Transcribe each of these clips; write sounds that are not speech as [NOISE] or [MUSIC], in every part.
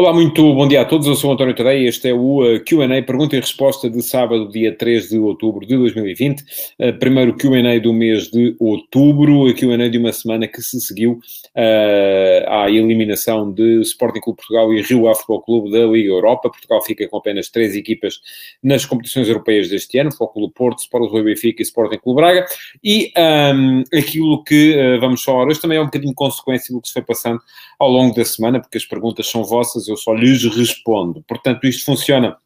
Olá, muito bom dia a todos. Eu sou António Tadeia. Este é o uh, QA, pergunta e resposta de sábado, dia 3 de outubro de 2020. Uh, primeiro QA do mês de outubro, a QA de uma semana que se seguiu uh, à eliminação de Sporting Clube Portugal e Rio Ave Futebol Clube da Liga Europa. Portugal fica com apenas três equipas nas competições europeias deste ano: Futebol Clube Porto, Sport Clube Benfica e Sporting Clube Braga. E um, aquilo que uh, vamos falar hoje também é um bocadinho consequência do que se foi passando ao longo da semana, porque as perguntas são vossas eu só lhes respondo. Portanto, isto funciona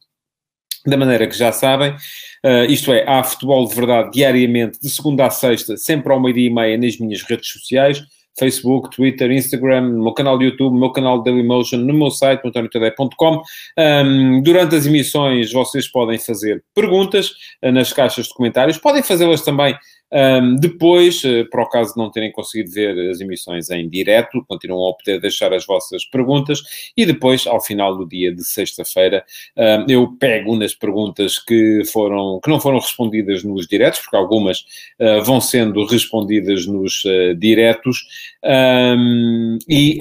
da maneira que já sabem, uh, isto é, há futebol de verdade diariamente, de segunda a sexta, sempre ao meio-dia e meia nas minhas redes sociais, Facebook, Twitter, Instagram, no meu canal de YouTube, no meu canal de Dailymotion, no meu site, antonio.com. Um, durante as emissões, vocês podem fazer perguntas uh, nas caixas de comentários, podem fazê-las também um, depois, uh, para o caso de não terem conseguido ver as emissões em direto, continuam a poder deixar as vossas perguntas e depois, ao final do dia de sexta-feira, um, eu pego nas perguntas que, foram, que não foram respondidas nos diretos, porque algumas uh, vão sendo respondidas nos uh, diretos, um, e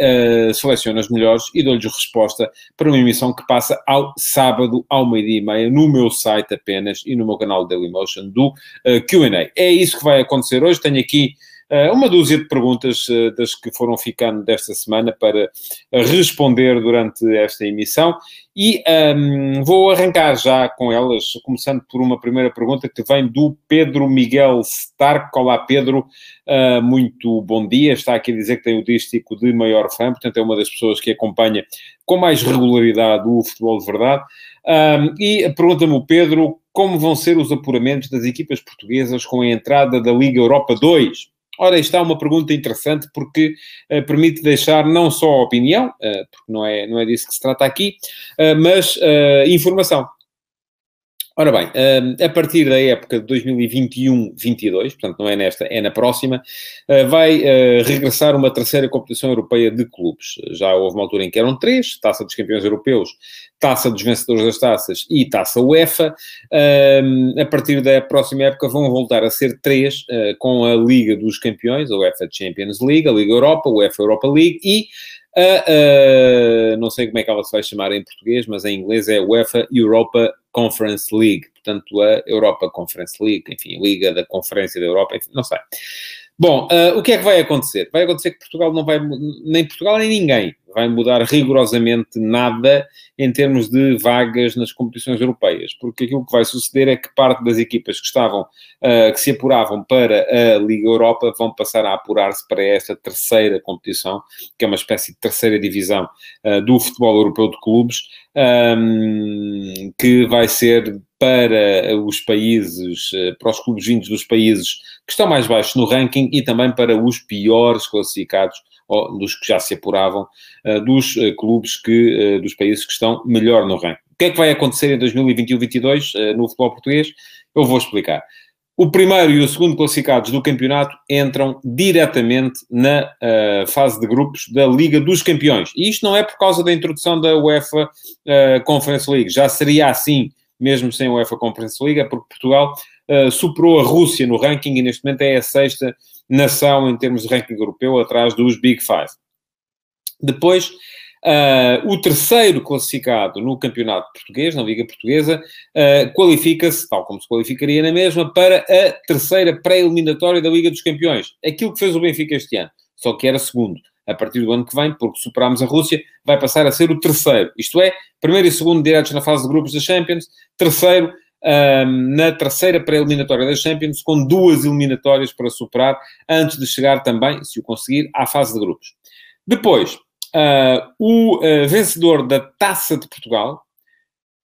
seleciono as melhores e dou-lhes resposta para uma emissão que passa ao sábado, ao meio-dia e meia, no meu site apenas e no meu canal Dailymotion do QA. É isso que vai acontecer hoje. Tenho aqui uh, uma dúzia de perguntas uh, das que foram ficando desta semana para uh, responder durante esta emissão e um, ehm, vou arrancar já com elas, começando por uma primeira pergunta que vem do Pedro Miguel Stark. Olá, Pedro, muito bom dia. Está aqui a dizer que tem o dístico de maior fã, portanto, é uma das pessoas que acompanha com mais regularidade o futebol de verdade. Um, ehm, e pergunta-me o Pedro como vão ser os apuramentos das equipas portuguesas com a entrada da Liga Europa 2? Ora, está uma pergunta interessante porque uh, permite deixar não só a opinião, uh, porque não é, não é disso que se trata aqui, uh, mas informação. Ora bem, a partir da época de 2021-22, portanto não é nesta, é na próxima, vai regressar uma terceira competição europeia de clubes. Já houve uma altura em que eram três, Taça dos Campeões Europeus, Taça dos Vencedores das Taças e Taça UEFA. A partir da próxima época vão voltar a ser três, com a Liga dos Campeões, a UEFA Champions League, a Liga Europa, a UEFA Europa League e não sei como é que ela se vai chamar em português, mas em inglês é UEFA Europa Conference League, portanto a Europa Conference League, enfim, Liga da Conferência da Europa, enfim, não sei. Bom, uh, o que é que vai acontecer? Vai acontecer que Portugal não vai, nem Portugal nem ninguém vai mudar rigorosamente nada em termos de vagas nas competições europeias, porque aquilo que vai suceder é que parte das equipas que estavam, uh, que se apuravam para a Liga Europa vão passar a apurar-se para esta terceira competição, que é uma espécie de terceira divisão uh, do futebol europeu de clubes, um, que vai ser para os países, uh, para os clubes vindos dos países que estão mais baixos no ranking e também para os piores classificados ou dos que já se apuravam, uh, dos uh, clubes que, dos países que estão melhor no ranking. O que é que vai acontecer em 2021-22 no futebol português? Eu vou explicar. O primeiro e o segundo classificados do campeonato entram diretamente na uh, fase de grupos da Liga dos Campeões. E isto não é por causa da introdução da UEFA uh, Conference League. Já seria assim, mesmo sem a UEFA Conference League, é porque Portugal uh, superou a Rússia no ranking e neste momento é a sexta nação em termos de ranking europeu, atrás dos Big Five. Depois, uh, o terceiro classificado no campeonato português, na Liga Portuguesa, uh, qualifica-se, tal como se qualificaria na mesma, para a terceira pré-eliminatória da Liga dos Campeões. Aquilo que fez o Benfica este ano, só que era segundo. A partir do ano que vem, porque superámos a Rússia, vai passar a ser o terceiro. Isto é, primeiro e segundo diretos na fase de grupos da Champions, terceiro um, na terceira pré-eliminatória da Champions, com duas eliminatórias para superar, antes de chegar também, se o conseguir, à fase de grupos. Depois, uh, o uh, vencedor da Taça de Portugal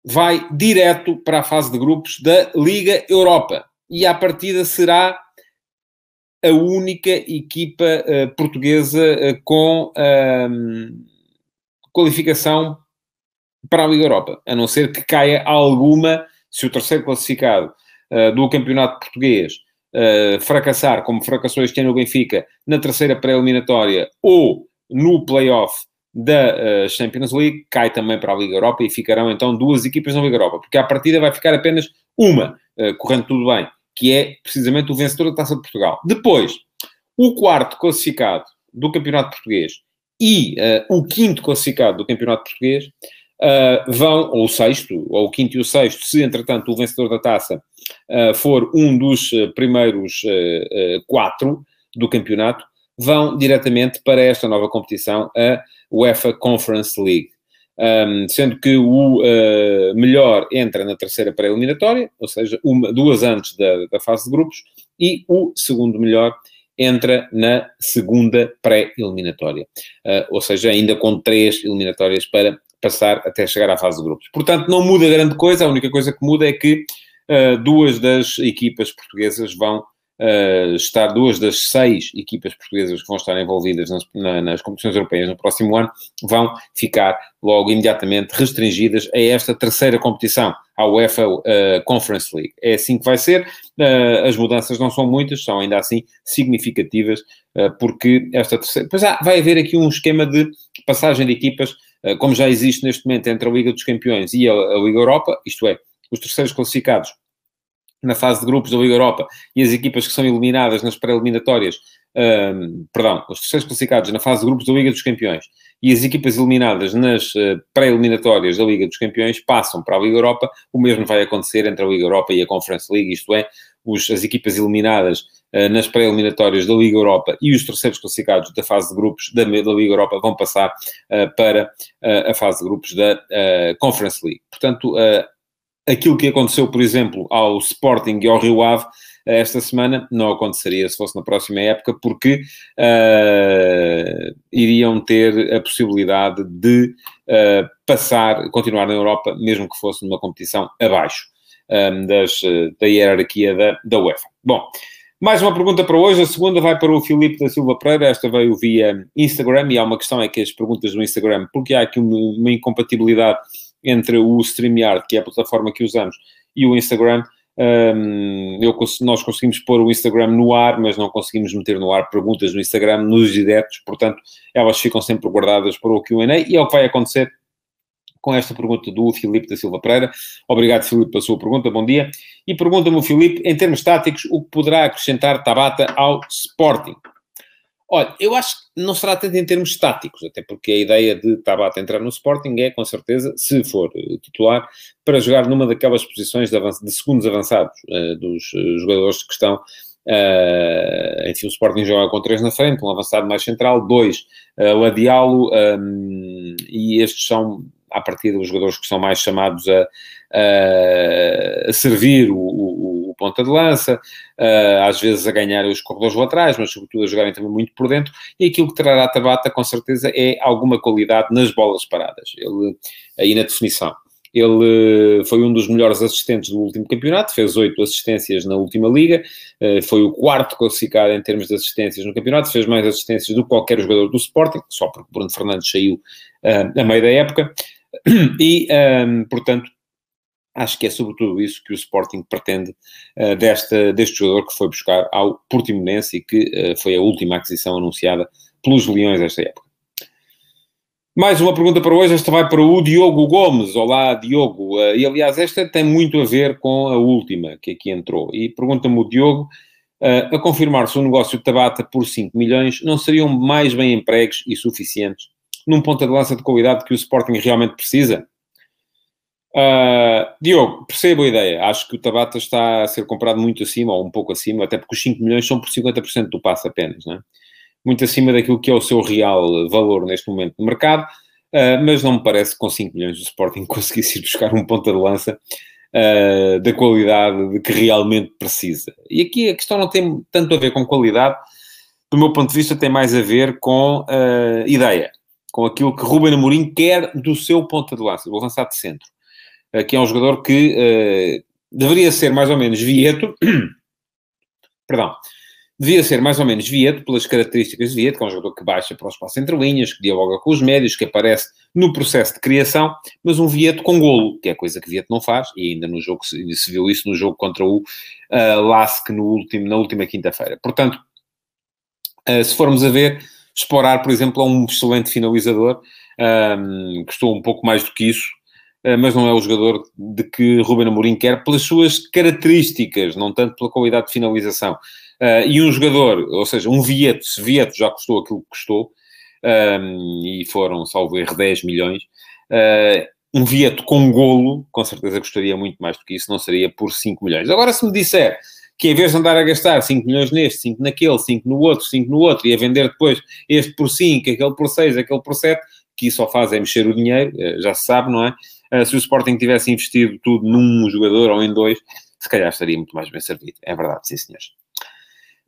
vai direto para a fase de grupos da Liga Europa. E à partida será a única equipa uh, portuguesa com qualificação para a Liga Europa, a não ser que caia alguma se o terceiro classificado uh, do campeonato português fracassar, como fracassou este ano o Benfica, na terceira pré-eliminatória ou no play-off da Champions League, cai também para a Liga Europa e ficarão então duas equipas na Liga Europa, porque à partida vai ficar apenas uma, correndo tudo bem, que é precisamente o vencedor da Taça de Portugal. Depois, o quarto classificado do Campeonato Português e uh, o quinto classificado do Campeonato Português uh, vão, ou o sexto, ou o quinto e o sexto, se entretanto o vencedor da taça uh, for um dos primeiros quatro do campeonato, vão diretamente para esta nova competição, a UEFA Conference League. Um, sendo que o uh, melhor entra na terceira pré-eliminatória, ou seja, uma, duas antes da, da, fase de grupos, e o segundo melhor entra na segunda pré-eliminatória, uh, ou seja, ainda com três eliminatórias para passar até chegar à fase de grupos. Portanto, não muda grande coisa, a única coisa que muda é que uh, duas das equipas portuguesas vão uh, estar duas das seis equipas portuguesas que vão estar envolvidas nas, na, nas competições europeias no próximo ano, vão ficar logo imediatamente restringidas a esta terceira competição, a UEFA uh, Conference League. É assim que vai ser. Uh, as mudanças não são muitas, são ainda assim significativas, porque esta terceira. Pois há, vai haver aqui um esquema de passagem de equipas, como já existe neste momento entre a Liga dos Campeões e a, a Liga Europa, isto é, os terceiros classificados na fase de grupos da Liga Europa e as equipas que são eliminadas nas pré-eliminatórias, um, perdão, os terceiros classificados na fase de grupos da Liga dos Campeões e as equipas eliminadas nas uh, pré-eliminatórias da Liga dos Campeões passam para a Liga Europa, o mesmo vai acontecer entre a Liga Europa e a Conference League, isto é, os, as equipas eliminadas uh, nas pré-eliminatórias da Liga Europa e os terceiros classificados da fase de grupos da, da Liga Europa vão passar uh, para a fase de grupos da Conference League. Portanto, aquilo que aconteceu, por exemplo, ao Sporting e ao Rio Ave esta semana, não aconteceria se fosse na próxima época, porque uh, iriam ter a possibilidade de uh, passar, continuar na Europa, mesmo que fosse numa competição abaixo um, das, da hierarquia da, da UEFA. Bom, mais uma pergunta para hoje, a segunda vai para o Filipe da Silva Pereira, esta veio via Instagram, e há uma questão é que as perguntas no Instagram, porque há aqui uma, uma incompatibilidade entre o StreamYard, que é a plataforma que usamos, e o Instagram. Um, eu, nós conseguimos pôr o Instagram no ar, mas não conseguimos meter no ar perguntas no Instagram, nos diretos, portanto, elas ficam sempre guardadas para o QA e é o que vai acontecer com esta pergunta do Filipe da Silva Pereira. Obrigado, Filipe, pela sua pergunta, bom dia. E pergunta-me o Filipe, em termos táticos, o que poderá acrescentar Tabata ao Sporting? Olha, eu acho que não será tanto em termos estáticos, até porque a ideia de Tabata entrar no Sporting é, com certeza, se for eh, titular, para jogar numa daquelas posições de, de segundos avançados uh, dos uh, jogadores que estão. Uh, enfim, o Sporting joga com três na frente, um avançado mais central, dois uh, Ladialo, um, e estes são, à partida, os jogadores que são mais chamados a, a, a servir o, o ponta de lança, uh, às vezes a ganhar os corredores laterais, mas sobretudo a jogarem também muito por dentro, e aquilo que trará Tabata, com certeza, é alguma qualidade nas bolas paradas, ele, aí na definição. Ele foi um dos melhores assistentes do último campeonato, fez oito assistências na última liga, eh, foi o quarto classificado em termos de assistências no campeonato, fez mais assistências do que qualquer jogador do Sporting, só porque Bruno Fernandes saiu uh, a meio da época, [CLEARS THROAT] e, um, portanto, acho que é sobretudo isso que o Sporting pretende uh, desta, deste jogador que foi buscar ao Portimonense e que uh, foi a última aquisição anunciada pelos Leões esta época. Mais uma pergunta para hoje, esta vai para o Diogo Gomes. Olá, Diogo. Uh, e aliás, esta tem muito a ver com a última que aqui entrou. E pergunta-me o Diogo a confirmar se o negócio de Tabata por 5 milhões não seriam mais bem empregos e suficientes num ponta de lança de qualidade que o Sporting realmente precisa? Uh, Diogo, percebo a ideia. Acho que o Tabata está a ser comprado muito acima, ou um pouco acima, até porque os 5 milhões são por 50% do passe apenas, é? Muito acima daquilo que é o seu real valor neste momento no mercado, uh, mas não me parece que com 5 milhões o Sporting [LAUGHS] conseguisse ir buscar um ponta de lança uh, da qualidade de que realmente precisa. E aqui a questão não tem tanto a ver com qualidade, do meu ponto de vista, tem mais a ver com ideia, com aquilo que Ruben Amorim quer do seu ponta de lança, do avançado de centro que é um jogador que uh, deveria ser mais ou menos Vieto, [COUGHS] perdão, devia ser mais ou menos Vieto, pelas características de Vieto, que é um jogador que baixa para o espaço entre linhas, que dialoga com os médios, que aparece no processo de criação, mas um Vieto com golo, que é coisa que Vieto não faz, e ainda no jogo se, viu isso no jogo contra o uh, Lask no último, na última quinta-feira. Portanto, uh, se formos a ver, explorar, por exemplo, a um excelente finalizador, um, custou um pouco mais do que isso, mas não é o jogador de que Ruben Amorim quer pelas suas características, não tanto pela qualidade de finalização. e um jogador, ou seja, um Vieto, se Vieto já custou aquilo que custou, um, e foram, salvo erro, 10 milhões, uh, um Vieto com golo, com certeza custaria muito mais do que isso, não seria por 5 milhões. Agora, se me disser que em vez de andar a gastar 5 milhões neste, 5 naquele, 5 no outro, 5 no outro, e a vender depois este por 5, aquele por 6, aquele por 7, que isso só faz é mexer o dinheiro, eh, já se sabe, não é? Eh, se o Sporting tivesse investido tudo num jogador ou em dois, se calhar estaria muito mais bem servido. É verdade, sim, senhores.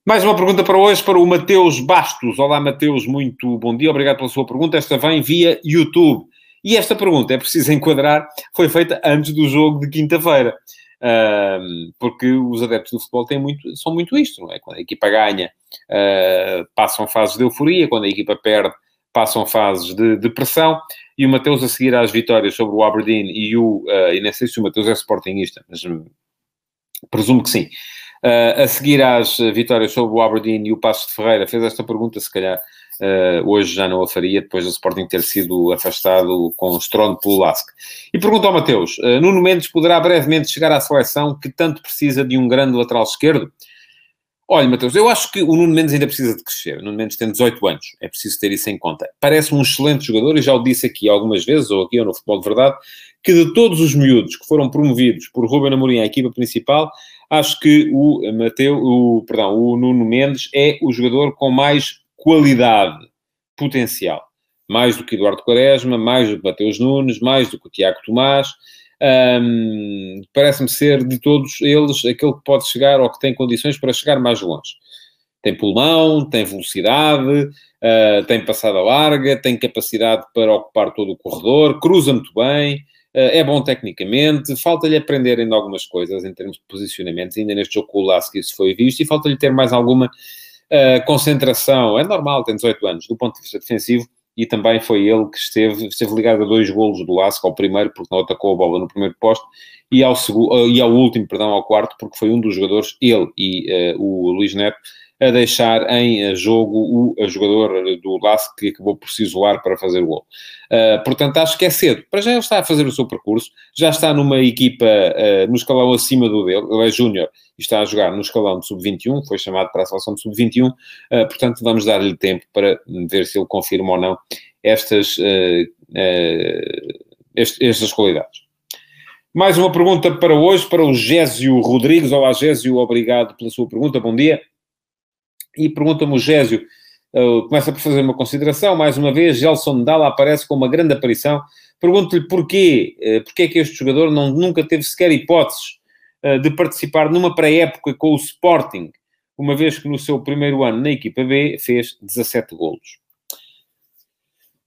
Mais uma pergunta para hoje, para o Mateus Bastos. Olá, Mateus, muito bom dia, obrigado pela sua pergunta. Esta vem via YouTube. E esta pergunta, é preciso enquadrar, foi feita antes do jogo de quinta-feira. Uh, porque os adeptos do futebol têm muito, são muito isto, não é? Quando a equipa ganha, uh, passam fases de euforia, quando a equipa perde, passam fases de depressão. E o Mateus, a seguir às vitórias sobre o Aberdeen e o. Uh, e nem sei se o Mateus é sportingista, mas hum, presumo que sim. Uh, a seguir às vitórias sobre o Aberdeen e o Passo de Ferreira, fez esta pergunta, se calhar uh, hoje já não a faria, depois do Sporting ter sido afastado com estrondo pelo Lask. E pergunta ao Mateus, Nuno Mendes poderá brevemente chegar à seleção que tanto precisa de um grande lateral esquerdo? Olha, Mateus, eu acho que o Nuno Mendes ainda precisa de crescer. O Nuno Mendes tem 18 anos, é preciso ter isso em conta. Parece um excelente jogador e já o disse aqui algumas vezes, ou aqui ou no Futebol de Verdade, que de todos os miúdos que foram promovidos por Ruben Amorim à equipa principal, acho que o Mateu, o, perdão, o Nuno Mendes é o jogador com mais qualidade, potencial. Mais do que Eduardo Quaresma, mais do que Mateus Nunes, mais do que o Tiago Tomás. Um, Parece-me ser de todos eles aquele que pode chegar ou que tem condições para chegar mais longe. Tem pulmão, tem velocidade, uh, tem passada larga, tem capacidade para ocupar todo o corredor, cruza muito bem, eh, é bom tecnicamente, falta-lhe aprender ainda algumas coisas em termos de posicionamentos, ainda neste jogo com o Lasky isso foi visto, e falta-lhe ter mais alguma uh, concentração, é normal, tem 18 anos, do ponto de vista defensivo, e também foi ele que esteve, esteve ligado a dois golos do Lasky, ao primeiro, porque não atacou a bola no primeiro posto, e ao, segundo, e ao último, perdão, ao quarto, porque foi um dos jogadores, ele e uh, o Luís Neto, a deixar em eh, jogo o jogador do Lask que acabou por se isolar para fazer o gol. Uh, portanto, acho que é cedo. Para já ele está a fazer o seu percurso, já está numa equipa uh, no escalão acima do dele, ele é júnior e está a jogar no escalão de sub-21, foi chamado para a seleção de sub-21, uh, portanto vamos dar-lhe tempo para ver se ele confirma ou não estas, estas qualidades. Mais uma pergunta para hoje, para o Gésio Rodrigues. Olá, Gésio, obrigado pela sua pergunta, bom dia. E pergunta-me o Gésio, uh, começa por fazer uma consideração, mais uma vez, Gelson Dalla aparece com uma grande aparição. Pergunto-lhe porquê, uh, porquê é que este jogador não, nunca teve sequer hipóteses uh, de participar numa pré-época com o Sporting, uma vez que no seu primeiro ano na equipa B fez 17 golos.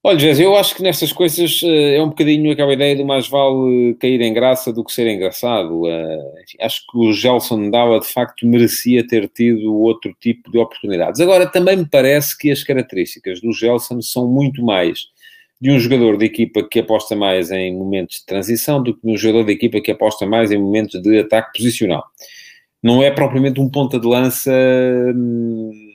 Olha, Jéssica, eu acho que nestas coisas uh, é um bocadinho aquela ideia do mais vale cair em graça do que ser engraçado. Enfim, acho que o Gelson Dalla, de facto, merecia ter tido outro tipo de oportunidades. Agora, também me parece que as características do Gelson são muito mais de um jogador de equipa que aposta mais em momentos de transição do que de um jogador de equipa que aposta mais em momentos de ataque posicional. Não é propriamente um ponta de lança... Hum,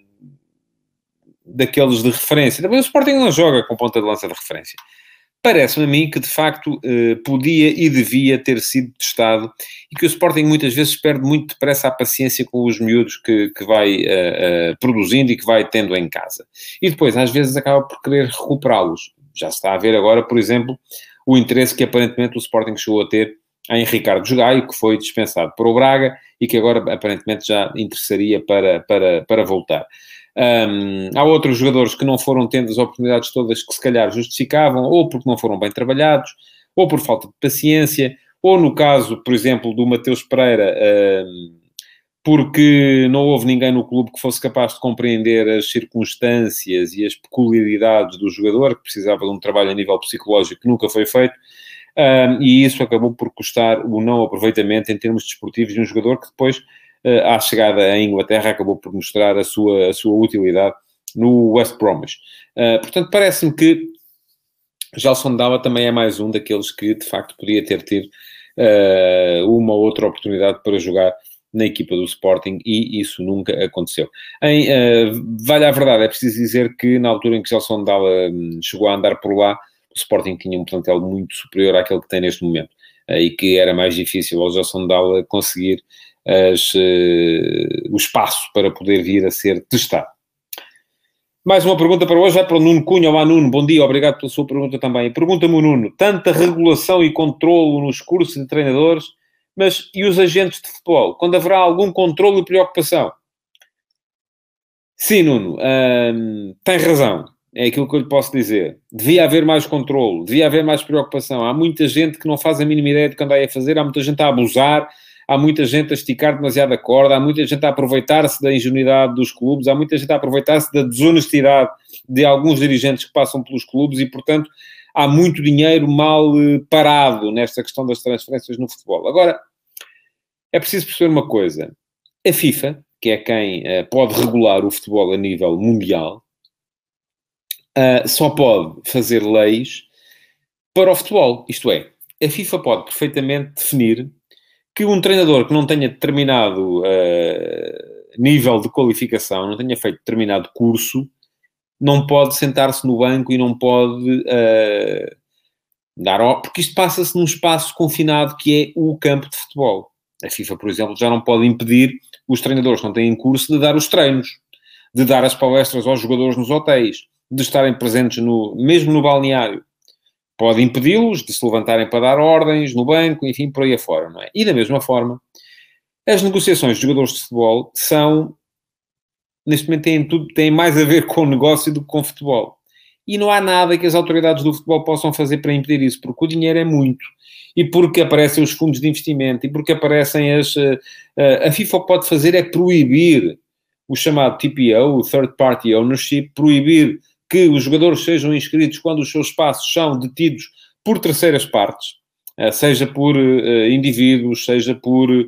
daqueles de referência. Também o Sporting não joga com ponta de lança de referência. Parece-me a mim que, de facto, eh, podia e devia ter sido testado e que o Sporting muitas vezes perde muito depressa a paciência com os miúdos que, que vai uh, uh, produzindo e que vai tendo em casa. E depois, às vezes, acaba por querer recuperá-los. Já se está a ver agora, por exemplo, o interesse que aparentemente o Sporting chegou a ter em Ricardo Jogaio, que foi dispensado para o Braga e que agora aparentemente já interessaria para, para, para voltar. Um, há outros jogadores que não foram tendo as oportunidades todas que se calhar justificavam, ou porque não foram bem trabalhados, ou por falta de paciência, ou no caso, por exemplo, do Mateus Pereira, um, porque não houve ninguém no clube que fosse capaz de compreender as circunstâncias e as peculiaridades do jogador, que precisava de um trabalho a nível psicológico que nunca foi feito, um, e isso acabou por custar o não aproveitamento em termos desportivos de um jogador que depois à chegada à Inglaterra, acabou por mostrar a sua, a sua utilidade no West Bromwich. Uh, portanto, parece-me que Gelson Dalla também é mais um daqueles que, de facto, podia ter tido uh, uma outra oportunidade para jogar na equipa do Sporting e isso nunca aconteceu. Em, vale a verdade, é preciso dizer que na altura em que Gelson Dalla um, chegou a andar por lá, Sporting tinha um plantel muito superior àquele que tem neste momento e que era mais difícil ao Jason Dalla conseguir as, o espaço para poder vir a ser testado. Mais uma pergunta para hoje, vai para o Nuno Cunha. Olá, Nuno, bom dia, obrigado pela sua pergunta também. Pergunta-me Nuno, tanta regulação e controlo nos cursos de treinadores, mas e os agentes de futebol? Quando haverá algum controlo e preocupação? Sim, Nuno, hum, tem razão. É aquilo que eu lhe posso dizer. Devia haver mais controle, devia haver mais preocupação. Há muita gente que não faz a mínima ideia do que anda a fazer, há muita gente a abusar, há muita gente a esticar demasiado a corda, há muita gente a aproveitar-se da ingenuidade dos clubes, há muita gente a aproveitar-se da desonestidade de alguns dirigentes que passam pelos clubes e, portanto, há muito dinheiro mal eh, parado nesta questão das transferências no futebol. Agora, é preciso perceber uma coisa. A FIFA, que é quem uh, pode regular o futebol a nível mundial, uh, só pode fazer leis para o futebol. Isto é, a FIFA pode perfeitamente definir que um treinador que não tenha determinado uh, nível de qualificação, não tenha feito determinado curso, não pode sentar-se no banco e não pode uh, dar. Porque isto passa-se num espaço confinado que é o campo de futebol. A FIFA, por exemplo, já não pode impedir os treinadores que não têm curso de dar os treinos, de dar as palestras aos jogadores nos hotéis, de estarem presentes no, mesmo no balneário pode impedi-los de se levantarem para dar ordens no banco, enfim, por aí afora, não é? E da mesma forma, as negociações de jogadores de futebol são, neste momento, têm, tudo, têm mais a ver com o negócio do que com o futebol. E não há nada que as autoridades do futebol possam fazer para impedir isso, porque o dinheiro é muito. E porque aparecem os fundos de investimento, e porque aparecem as. Uh, uh, a FIFA pode fazer é proibir o chamado TPO, o Third Party Ownership, proibir que os jogadores sejam inscritos quando os seus espaços são detidos por terceiras partes, eh, seja por uh, indivíduos, seja por. Uh,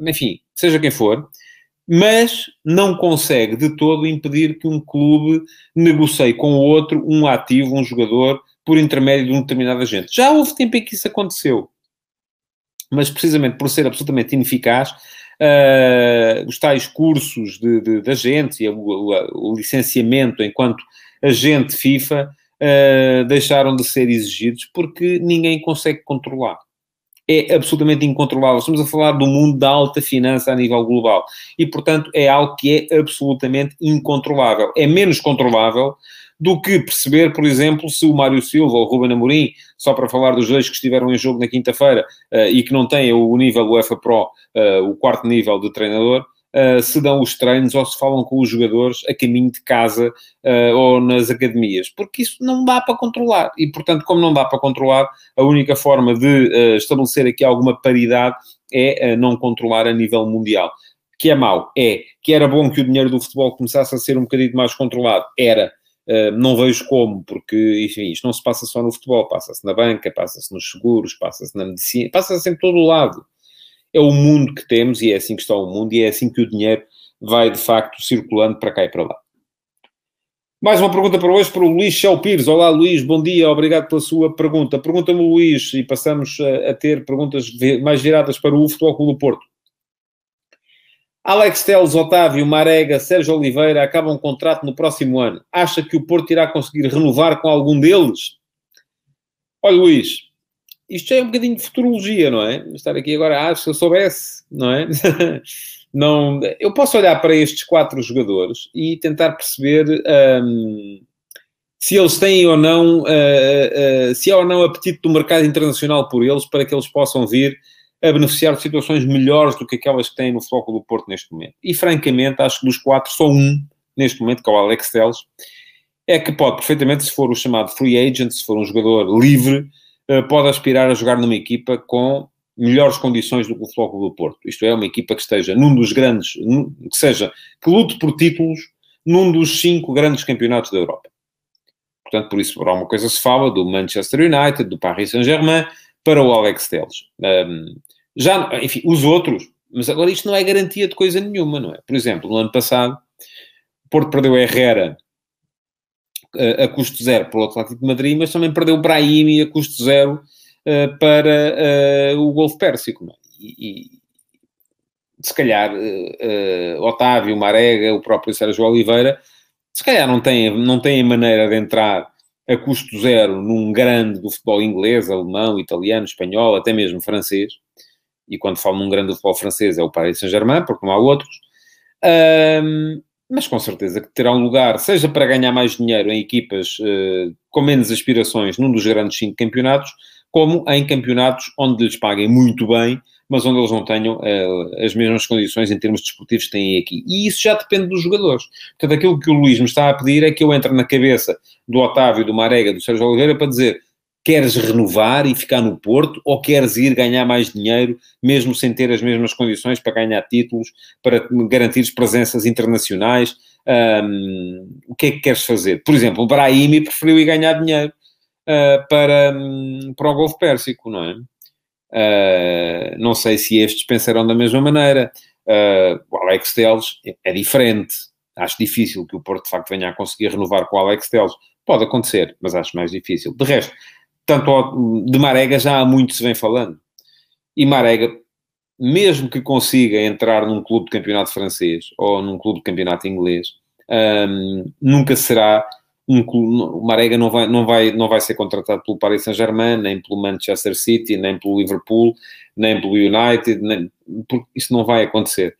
enfim, seja quem for, mas não consegue de todo impedir que um clube negocie com o outro um ativo, um jogador, por intermédio de um determinado agente. Já houve tempo em que isso aconteceu, mas precisamente por ser absolutamente ineficaz, uh, os tais cursos de, de, de agentes e o, o, o, licenciamento enquanto agente FIFA uh, deixaram de ser exigidos porque ninguém consegue controlar. É absolutamente incontrolável. Estamos a falar do mundo da alta finança a nível global. E, portanto, é algo que é absolutamente incontrolável. É menos controlável do que perceber, por exemplo, se o Mário Silva ou o Ruben Amorim, só para falar dos dois que estiveram em jogo na quinta-feira uh, e que não têm o nível UEFA Pro, uh, o quarto nível de treinador, uh, se dão os treinos ou se falam com os jogadores a caminho de casa ou nas academias, porque isso não dá para controlar. E, portanto, como não dá para controlar, a única forma de estabelecer aqui alguma paridade é não controlar a nível mundial. Que é mau, é, que era bom que o dinheiro do futebol começasse a ser um bocadinho mais controlado, era, Uh, não vejo como, porque, enfim, isto não se passa só no futebol, passa-se na banca, passa-se nos seguros, passa-se na medicina, passa-se em todo o lado. É o mundo que temos e é assim que está o mundo e é assim que o dinheiro vai, de facto, circulando para cá e para lá. Mais uma pergunta para hoje para o Luís Chel Pires. Olá, Luís, bom dia, obrigado pela sua pergunta. Pergunta-me, Luís, e passamos a, a ter perguntas mais viradas para o Futebol Clube do Porto. Alex Teles, Otávio, Marega, Sérgio Oliveira acabam um contrato no próximo ano. Acha que o Porto irá conseguir renovar com algum deles? Olha, Luís, isto é um bocadinho de futurologia, não é? Estar aqui agora, ah, se eu soubesse, não é? [LAUGHS] não, eu posso olhar para estes quatro jogadores e tentar perceber um, se eles têm ou não, uh, uh, se há ou não apetite do mercado internacional por eles para que eles possam vir a beneficiar de situações melhores do que aquelas que têm no Futebol do Porto neste momento. E, francamente, acho que dos quatro, só um, neste momento, que é o Alex Telles, é que pode perfeitamente, se for o chamado free agent, se for um jogador livre, eh, pode aspirar a jogar numa equipa com melhores condições do que o Futebol do Porto. Isto é, uma equipa que esteja num dos grandes, que seja, que lute por títulos num dos cinco grandes campeonatos da Europa. Portanto, por isso, alguma coisa se fala do Manchester United, do Paris Saint-Germain, para o Alex Telles. Um, já, enfim, os outros, mas agora isto não é garantia de coisa nenhuma, não é? Por exemplo, no ano passado, Porto perdeu a Herrera a, a custo zero para o Atlético de Madrid, mas também perdeu o Brahimi a custo zero uh, para uh, o Golfo Pérsico, não é? E, e se calhar uh, Otávio, Marega, o próprio Sérgio Oliveira, se calhar não têm, não têm maneira de entrar a custo zero num grande do futebol inglês, alemão, italiano, espanhol, até mesmo francês. E quando falo num grande futebol francês é o Paris Saint-Germain, porque não há outros. Um, mas com certeza que terá um lugar, seja para ganhar mais dinheiro em equipas uh, com menos aspirações num dos grandes cinco campeonatos, como em campeonatos onde lhes paguem muito bem, mas onde eles não tenham uh, as mesmas condições em termos desportivos que têm aqui. E isso já depende dos jogadores. Portanto, aquilo que o Luís me está a pedir é que eu entre na cabeça do Otávio, do Marega, do Sérgio Oliveira para dizer queres renovar e ficar no Porto ou queres ir ganhar mais dinheiro, mesmo sem ter as mesmas condições para ganhar títulos, para garantir presenças internacionais? Um, o que é que queres fazer? Por exemplo, o Brahimi preferiu ir ganhar dinheiro uh, para, um, para o Golfo Pérsico, não é? Uh, não sei se estes pensarão da mesma maneira. Uh, o Alex Teles é diferente. Acho difícil que o Porto de facto venha a conseguir renovar com o Alex Teles. Pode acontecer, mas acho mais difícil. De resto, tanto de Marega já há muito se vem falando. E Marega, mesmo que consiga entrar num clube de campeonato francês ou num clube de campeonato inglês, um, nunca será um clube, Marega não vai, não, vai, não vai ser contratado pelo Paris Saint-Germain, nem pelo Manchester City, nem pelo Liverpool, nem pelo United, nem, isso não vai acontecer.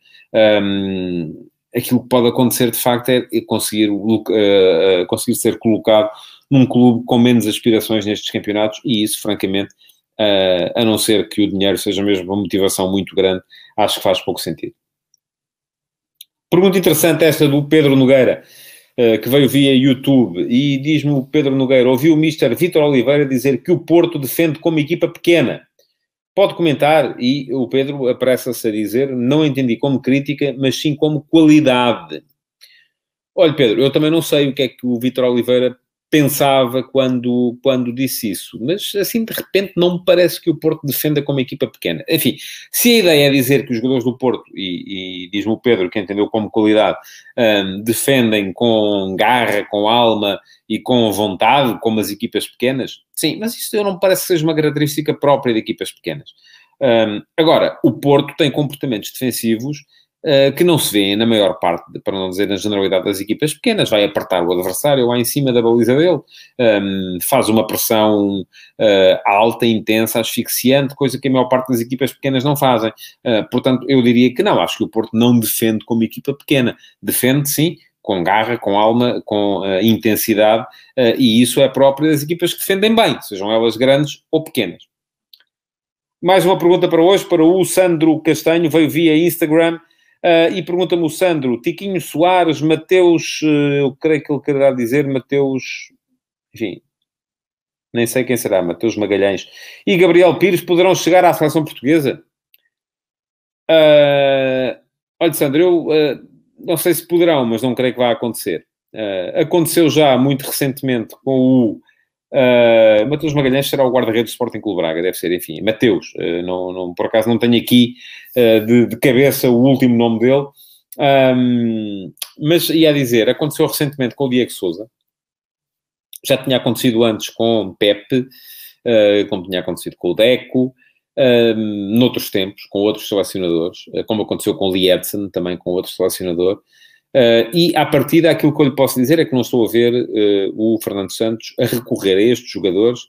Um, aquilo que pode acontecer de facto é conseguir, uh, conseguir ser colocado num clube com menos aspirações nestes campeonatos e isso, francamente, uh, a não ser que o dinheiro seja mesmo uma motivação muito grande, acho que faz pouco sentido. Pergunta interessante esta do Pedro Nogueira, uh, que veio via YouTube, e diz-me o Pedro Nogueira, ouviu o Mr. Vitor Oliveira dizer que o Porto defende como equipa pequena. Pode comentar, e o Pedro apressa-se a dizer, não entendi como crítica, mas sim como qualidade. Olha, Pedro, eu também não sei o que é que o Vitor Oliveira pensava quando, quando disse isso. Mas assim, de repente, não me parece que o Porto defenda como equipa pequena. Enfim, se a ideia é dizer que os jogadores do Porto, e, e diz-me o Pedro, que entendeu como qualidade, um, defendem com garra, com alma e com vontade, como as equipas pequenas, sim, mas isso não me parece que seja uma característica própria de equipas pequenas. Um, agora, o Porto tem comportamentos defensivos Uh, que não se vê na maior parte, para não dizer na generalidade das equipas pequenas, vai apertar o adversário lá em cima da baliza dele, um, faz uma pressão uh, alta, intensa, asfixiante, coisa que a maior parte das equipas pequenas não fazem. Uh, portanto, eu diria que não, acho que o Porto não defende como equipa pequena. Defende, sim, com garra, com alma, com intensidade, e isso é próprio das equipas que defendem bem, sejam elas grandes ou pequenas. Mais uma pergunta para hoje, para o Sandro Castanho, veio via Instagram. Uh, e pergunta-me o Sandro, Tiquinho Soares, Mateus, uh, eu creio que ele quererá dizer Mateus, enfim, nem sei quem será, Mateus Magalhães, e Gabriel Pires poderão chegar à seleção portuguesa? Uh, olha, Sandro, eu não sei se poderão, mas não creio que vá acontecer. aconteceu já muito recentemente com o Uh, Mateus Magalhães será o guarda-redes do Sporting Clube Braga, deve ser, enfim, Mateus, uh, não, não, por acaso não tenho aqui uh, de, de, cabeça o último nome dele, um, mas ia dizer, aconteceu recentemente com o Diego Souza, já tinha acontecido antes com Pepe, como tinha acontecido com o Deco, um, noutros tempos, com outros selecionadores, como aconteceu com o Lee também com outro selecionador, Uh, e, à partida, aquilo que eu lhe posso dizer é que não estou a ver uh, o Fernando Santos a recorrer a estes jogadores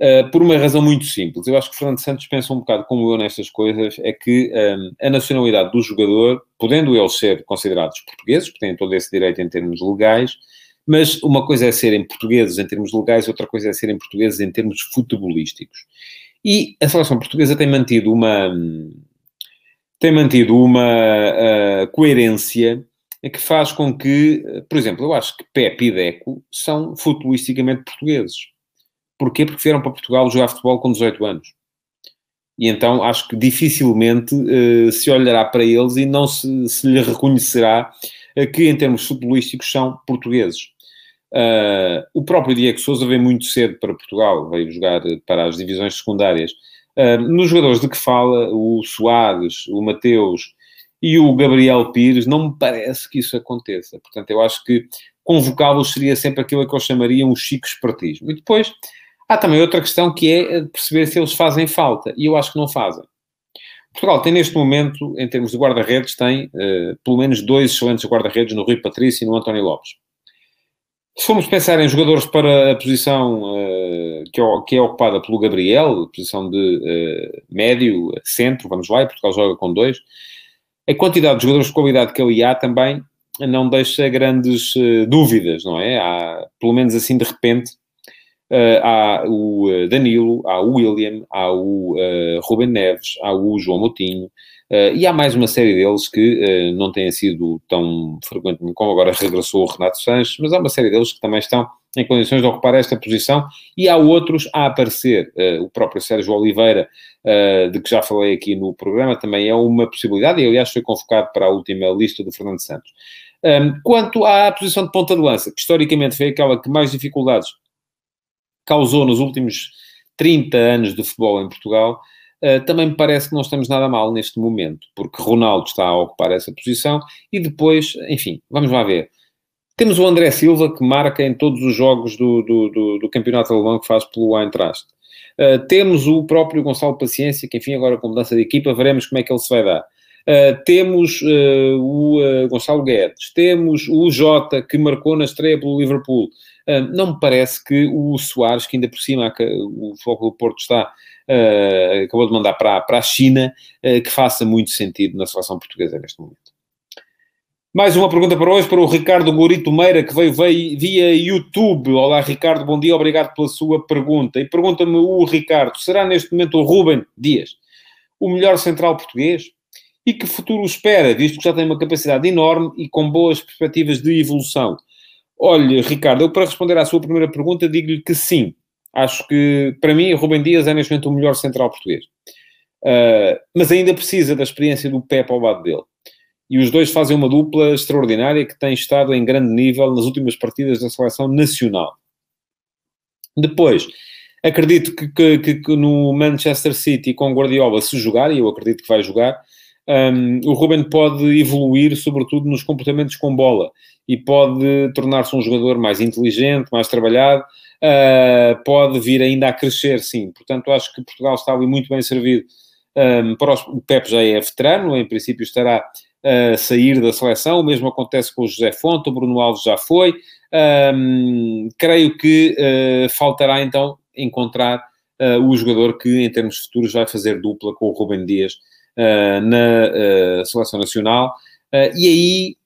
uh, por uma razão muito simples. Eu acho que o Fernando Santos pensa um bocado como eu nestas coisas, é que um, a nacionalidade do jogador, podendo eles ser considerados portugueses, porque têm todo esse direito em termos legais, mas uma coisa é serem portugueses em termos legais, outra coisa é serem portugueses em termos futebolísticos. E a seleção portuguesa tem mantido uma... Tem mantido uma coerência que faz com que, por exemplo, eu acho que Pepe e Deco são futebolisticamente portugueses. Porquê? Porque vieram para Portugal jogar futebol com 18 anos. E então acho que dificilmente uh, se olhará para eles e não se, se lhe reconhecerá uh, que, em termos futebolísticos, são portugueses. Uh, o próprio Diego Souza veio muito cedo para Portugal, veio jogar para as divisões secundárias. nos jogadores de que fala, o Soares, o Mateus e o Gabriel Pires, não me parece que isso aconteça. Portanto, eu acho que convocá-los seria sempre aquilo que eu chamaria um chico espertismo. E depois, há também outra questão que é perceber se eles fazem falta. E eu acho que não fazem. Portugal tem neste momento, em termos de guarda-redes, tem uh, pelo menos dois excelentes guarda-redes no Rui Patrício e no António Lopes. Se formos pensar em jogadores para a posição uh, que, é, que, é, ocupada pelo Gabriel, posição de uh, médio, centro, vamos lá, e Portugal joga com dois, a quantidade de jogadores de qualidade que ali há também não deixa grandes uh, dúvidas, não é? Há, pelo menos assim de repente, há o Danilo, há o William, há o Ruben Neves, há o João Moutinho, Uh, e há mais uma série deles que uh, não têm sido tão frequentes como agora regressou o Renato Sanches, mas há uma série deles que também estão em condições de ocupar esta posição e há outros a aparecer. Uh, o próprio Sérgio Oliveira, de que já falei aqui no programa, também é uma possibilidade e, aliás, foi convocado para a última lista do Fernando Santos. Um, quanto à posição de ponta de lança, que historicamente foi aquela que mais dificuldades causou nos últimos 30 anos de futebol em Portugal, Uh, também me parece que não estamos nada mal neste momento, porque Ronaldo está a ocupar essa posição e depois, enfim, vamos lá ver. Temos o André Silva que marca em todos os jogos do, do, do, do campeonato alemão que faz pelo Eintracht. Uh, temos o próprio Gonçalo Paciência, que enfim, agora com mudança de equipa, veremos como é que ele se vai dar. Uh, temos uh, o Gonçalo Guedes, temos o Jota, que marcou na estreia pelo Liverpool. não me parece que o Soares, que ainda por cima o Foco do Porto está acabou de mandar para, para a China, que faça muito sentido na seleção portuguesa neste momento. Mais uma pergunta para hoje, para o Ricardo Gorito Meira, que veio, veio via YouTube. Olá, Ricardo, bom dia, obrigado pela sua pergunta. E pergunta-me o Ricardo, será neste momento o Ruben Dias o melhor central português? E que futuro espera, visto que já tem uma capacidade enorme e com boas perspectivas de evolução? Olha, Ricardo, eu para responder à sua primeira pergunta digo-lhe que sim. Acho que, para mim, Rubem Dias é neste momento o melhor central português. Uh, mas ainda precisa da experiência do Pepe ao lado dele. E os dois fazem uma dupla extraordinária que tem estado em grande nível nas últimas partidas da seleção nacional. Depois, acredito que, que, que no Manchester City com Guardiola, se jogar, e eu acredito que vai jogar, um, o Ruben pode evoluir, sobretudo nos comportamentos com bola, e pode tornar-se um jogador mais inteligente, mais trabalhado, uh, pode vir ainda a crescer, sim. Portanto, acho que Portugal está ali muito bem servido. Um, para os, o Pep já é veterano, em princípio estará a sair da seleção, o mesmo acontece com o José Fonte, o Bruno Alves já foi. Um, creio que uh, faltará então encontrar uh, o jogador que, em termos futuros, vai fazer dupla com o Rubem Dias uh, na seleção nacional. e aí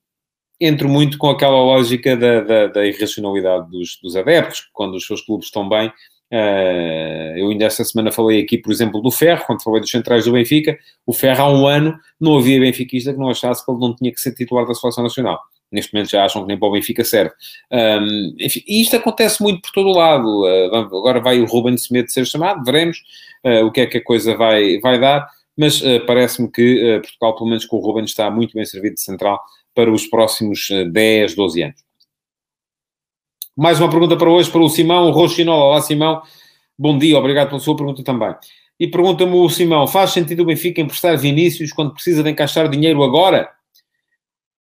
entro muito com aquela lógica da, da, da irracionalidade dos, dos, adeptos, quando os seus clubes estão bem. Uh, eu ainda esta semana falei aqui, por exemplo, do Ferro, quando falei dos centrais do Benfica. O Ferro, há um ano, não havia benfiquista que não achasse que ele não tinha que ser titular da seleção nacional. Neste momento já acham que nem para o Benfica serve. Um, enfim, e isto acontece muito por todo o lado. Uh, agora vai o Ruben Semedo ser chamado, veremos uh, o que é que a coisa vai, vai dar. Mas parece-me que Portugal, pelo menos com o Ruben, está muito bem servido de central para os próximos 10, eh, 12 anos. Mais uma pergunta para hoje, para o Simão Rochinola. Olá, Simão. Bom dia, obrigado pela sua pergunta também. E pergunta-me o Simão, faz sentido o Benfica emprestar Vinícius quando precisa de encaixar dinheiro agora?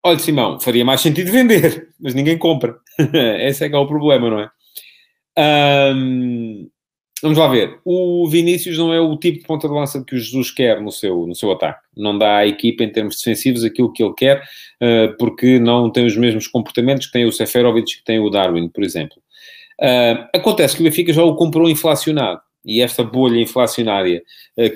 Olha, Simão, faria mais sentido vender, mas ninguém compra. [LAUGHS] Esse é que é o problema, não é? Um, Vamos lá ver. O Vinícius não é o tipo de ponta de lança que o Jesus quer no seu, no seu ataque. Não dá à equipa, em termos defensivos, aquilo que ele quer, uh, porque não tem os mesmos comportamentos que tem o Seferovic, que tem o Darwin, por exemplo. Uh, acontece que o Benfica já o comprou inflacionado. E esta bolha inflacionária uh,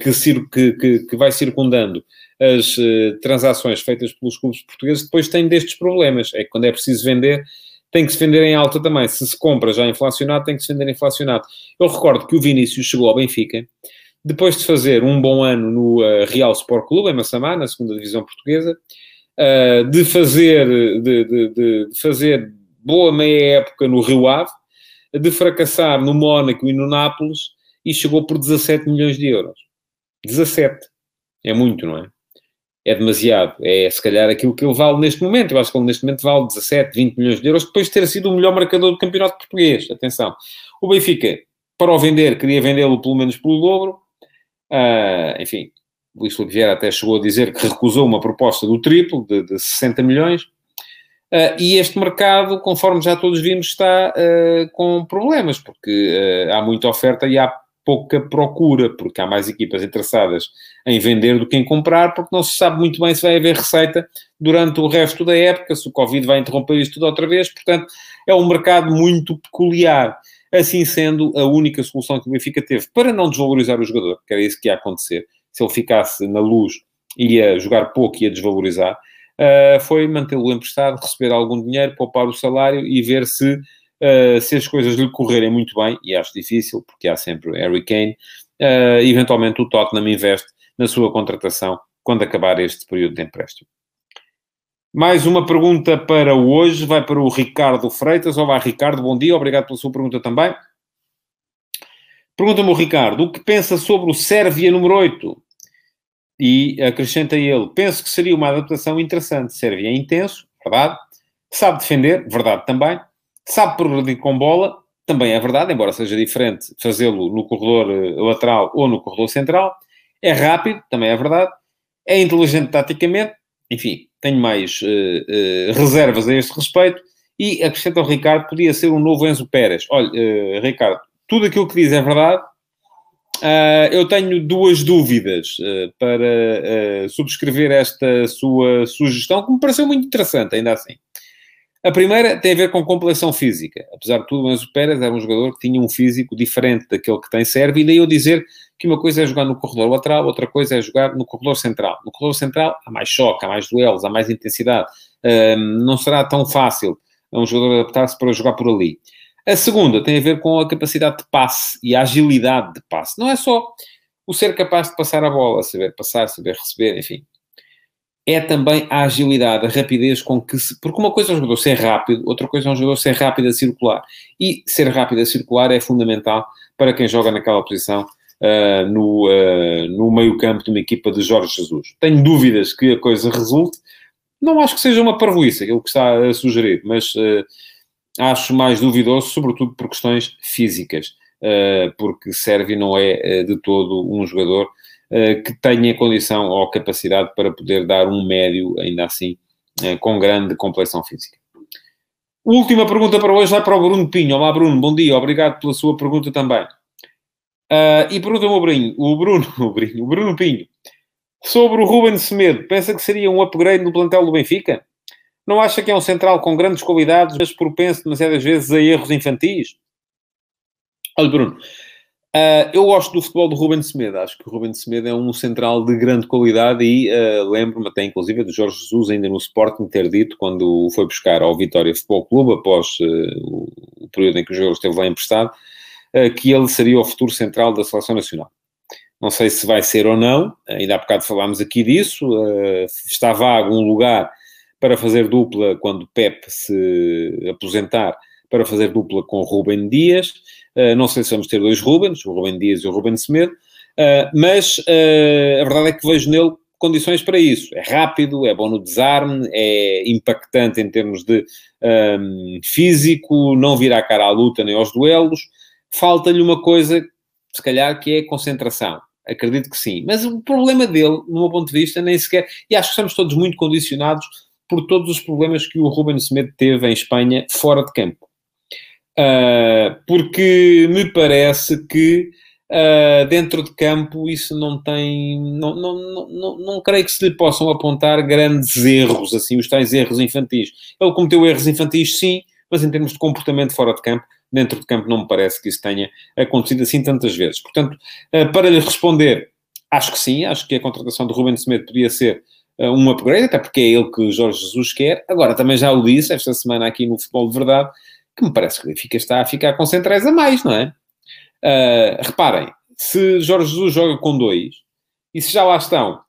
que, que, que, vai circundando as transações feitas pelos clubes portugueses depois tem destes problemas. É que quando é preciso vender tem que se vender em alta também. Se se compra já inflacionado, tem que se vender inflacionado. Eu recordo que o Vinícius chegou ao Benfica, depois de fazer um bom ano no uh, Real Sport Clube, em Massamá, na segunda divisão portuguesa, uh, de, fazer, de, de, de, fazer boa meia época no Rio Ave, de fracassar no Mónaco e no Nápoles, e chegou por 17 milhões de euros. 17. É muito, não é? É demasiado. É se calhar aquilo que ele vale neste momento. Eu acho que ele neste momento vale 17, 20 milhões de euros, depois de ter sido o melhor marcador do campeonato português. Atenção. O Benfica, para o vender, queria vendê-lo pelo menos pelo dobro. Uh, enfim, Luís Filipe Vieira até chegou a dizer que recusou uma proposta do triplo, de, de 60 milhões. Uh, e este mercado, conforme já todos vimos, está uh, com problemas, porque há muita oferta e há pouca procura, porque há mais equipas interessadas em vender do que em comprar, porque não se sabe muito bem se vai haver receita durante o resto da época, se o Covid vai interromper isto tudo outra vez, portanto, é um mercado muito peculiar. Assim sendo, a única solução que o Benfica teve para não desvalorizar o jogador, que era isso que ia acontecer, se ele ficasse na luz, ia jogar pouco e ia desvalorizar, uh, foi mantê-lo emprestado, receber algum dinheiro, poupar o salário e ver se, uh, se as coisas lhe correrem muito bem, e acho difícil, porque há sempre Harry Kane, uh, eventualmente o Tottenham investe na sua contratação quando acabar este período de empréstimo. Mais uma pergunta para hoje, vai para o Ricardo Freitas. Olá, Ricardo, bom dia, obrigado pela sua pergunta também. Pergunta-me o Ricardo, o que pensa sobre o Sérvia número 8? E acrescenta ele: penso que seria uma adaptação interessante. Sérvia é intenso, verdade. Sabe defender, verdade também. Sabe progredir com bola, também é verdade, embora seja diferente fazê-lo no corredor eh, lateral ou no corredor central. É rápido, também é verdade. É inteligente taticamente, enfim, tenho mais uh, uh, reservas a este respeito. E acrescenta o Ricardo: podia ser um novo Enzo Pérez. Olha, uh, Ricardo, tudo aquilo que diz é verdade, Uh, eu tenho duas dúvidas para subscrever esta sua sugestão, que me pareceu muito interessante, ainda assim. A primeira tem a ver com complexão física. Apesar de tudo, o Enzo Pérez era um jogador que tinha um físico diferente daquele que tem serve, e daí eu dizer que uma coisa é jogar no corredor lateral, outra coisa é jogar no corredor central. No corredor central há mais choque, há mais duelos, há mais intensidade. não será tão fácil um jogador adaptar-se para jogar por ali. A segunda tem a ver com a capacidade de passe e a agilidade de passe. Não é só o ser capaz de passar a bola, saber passar, saber receber, enfim. É também a agilidade, a rapidez com que se. Porque uma coisa é um jogador ser rápido, outra coisa é um jogador ser rápido a circular. E ser rápido a circular é fundamental para quem joga naquela posição uh, no, uh, no meio-campo de uma equipa de Jorge Jesus. Tenho dúvidas que a coisa resulte. Não acho que seja uma parvoíça aquilo que está a sugerir, mas. Uh, acho mais duvidoso, sobretudo por questões físicas, porque Sérvio não é de todo um jogador que tenha condição ou capacidade para poder dar um médio, ainda assim, com grande complexão física. Última pergunta para hoje vai para o Bruno Pinho. Olá, Bruno, bom dia, obrigado pela sua pergunta também. e pergunta-me o Bruno, o Bruno, [LAUGHS] o Bruno, o Bruno Pinho, sobre o Ruben Semedo, pensa que seria um upgrade no plantel do Benfica? Não acha que é um central com grandes qualidades, mas propenso demasiadas vezes a erros infantis? Olha, Bruno, uh, eu gosto do futebol do Ruben Semedo. Acho que o Ruben Semedo é um central de grande qualidade e uh, lembro-me até, inclusive, de Jorge Jesus, ainda no Sporting, ter dito, quando foi buscar ao Vitória Futebol Clube, após uh, o período em que o jogador esteve lá emprestado, que ele seria o futuro central da Seleção Nacional. Não sei se vai ser ou não, ainda há bocado falámos aqui disso, está vago um lugar para fazer dupla quando Pep se aposentar, para fazer dupla com Rubem Dias. Uh, não sei se vamos ter dois Rubens, o Rubem Dias e o Rubem Semedo, uh, mas uh, a verdade é que vejo nele condições para isso. É rápido, é bom no desarme, é impactante em termos de um, físico, não vira a cara à luta nem aos duelos. Falta-lhe uma coisa, se calhar, que é concentração. Acredito que sim. Mas o problema dele, no meu ponto de vista, nem sequer. E acho que estamos todos muito condicionados por todos os problemas que o Ruben Semedo teve em Espanha fora de campo. Uh, porque me parece que uh, dentro de campo isso não tem. Não, não, não, não, creio que se lhe possam apontar grandes erros, assim, os tais erros infantis. Ele cometeu erros infantis, sim, mas em termos de comportamento fora de campo, dentro de campo não me parece que isso tenha acontecido assim tantas vezes. Portanto, uh, para lhe responder, acho que sim, acho que a contratação do Ruben Semedo podia ser um upgrade, até porque é ele que Jorge Jesus quer. Agora, também já o disse esta semana aqui no Futebol de Verdade, que me parece que o Benfica está a ficar com centrais a mais, não é? Uh, reparem, se Jorge Jesus joga com dois, e se já lá estão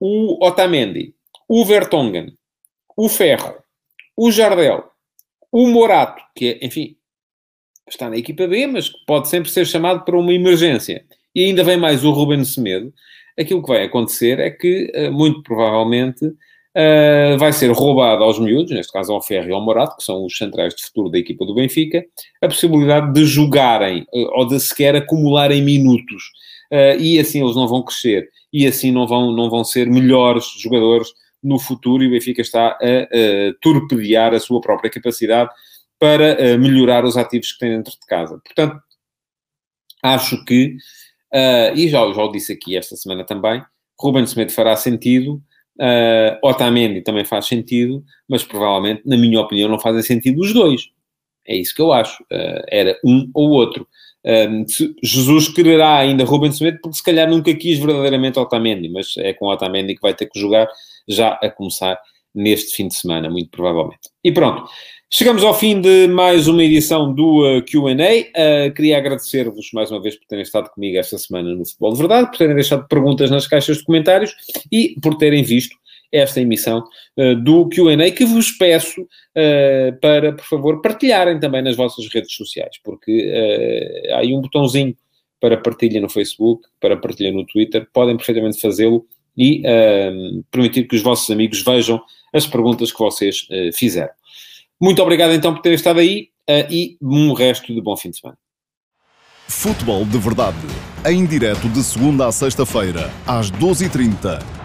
o Otamendi, o Vertonghen, o Ferro, o Jardel, o Morato, que é, enfim, está na equipa B, mas pode sempre ser chamado para uma emergência, e ainda vem mais o Ruben Semedo, aquilo que vai acontecer é que, eh, muito provavelmente, uh, vai ser roubado aos miúdos, neste caso ao Ferro e ao Morato, que são os centrais de futuro da equipa do Benfica, a possibilidade de jogarem uh, ou de sequer acumularem minutos. Uh, e assim eles não vão crescer e assim não vão, não vão ser melhores jogadores no futuro e o Benfica está a, torpedear a sua própria capacidade para melhorar os ativos que tem dentro de casa. Portanto, acho que, e já, já o disse aqui esta semana também, Ruben Smith fará sentido, uh, Otamendi também faz sentido, mas provavelmente, na minha opinião, não fazem sentido os dois. É isso que eu acho. Uh, era um ou outro. Um, Jesus quererá ainda Ruben Smith porque se calhar nunca quis verdadeiramente Otamendi, mas é com Otamendi que vai ter que jogar já a começar neste fim de semana, muito provavelmente. E pronto, chegamos ao fim de mais uma edição do uh, QA. Uh, queria agradecer-vos mais uma vez por terem estado comigo esta semana no Futebol de Verdade, por terem deixado perguntas nas caixas de comentários e por terem visto esta emissão uh, do QA, que vos peço uh, para, por favor, partilharem também nas vossas redes sociais, porque uh, há aí um botãozinho para partilha no Facebook, para partilha no Twitter, podem perfeitamente fazê-lo e permitir que os vossos amigos vejam as perguntas que vocês fizeram. Muito obrigado então por terem estado aí e um resto de bom fim de semana. Futebol de Verdade, em direto de segunda a sexta-feira, às 12h30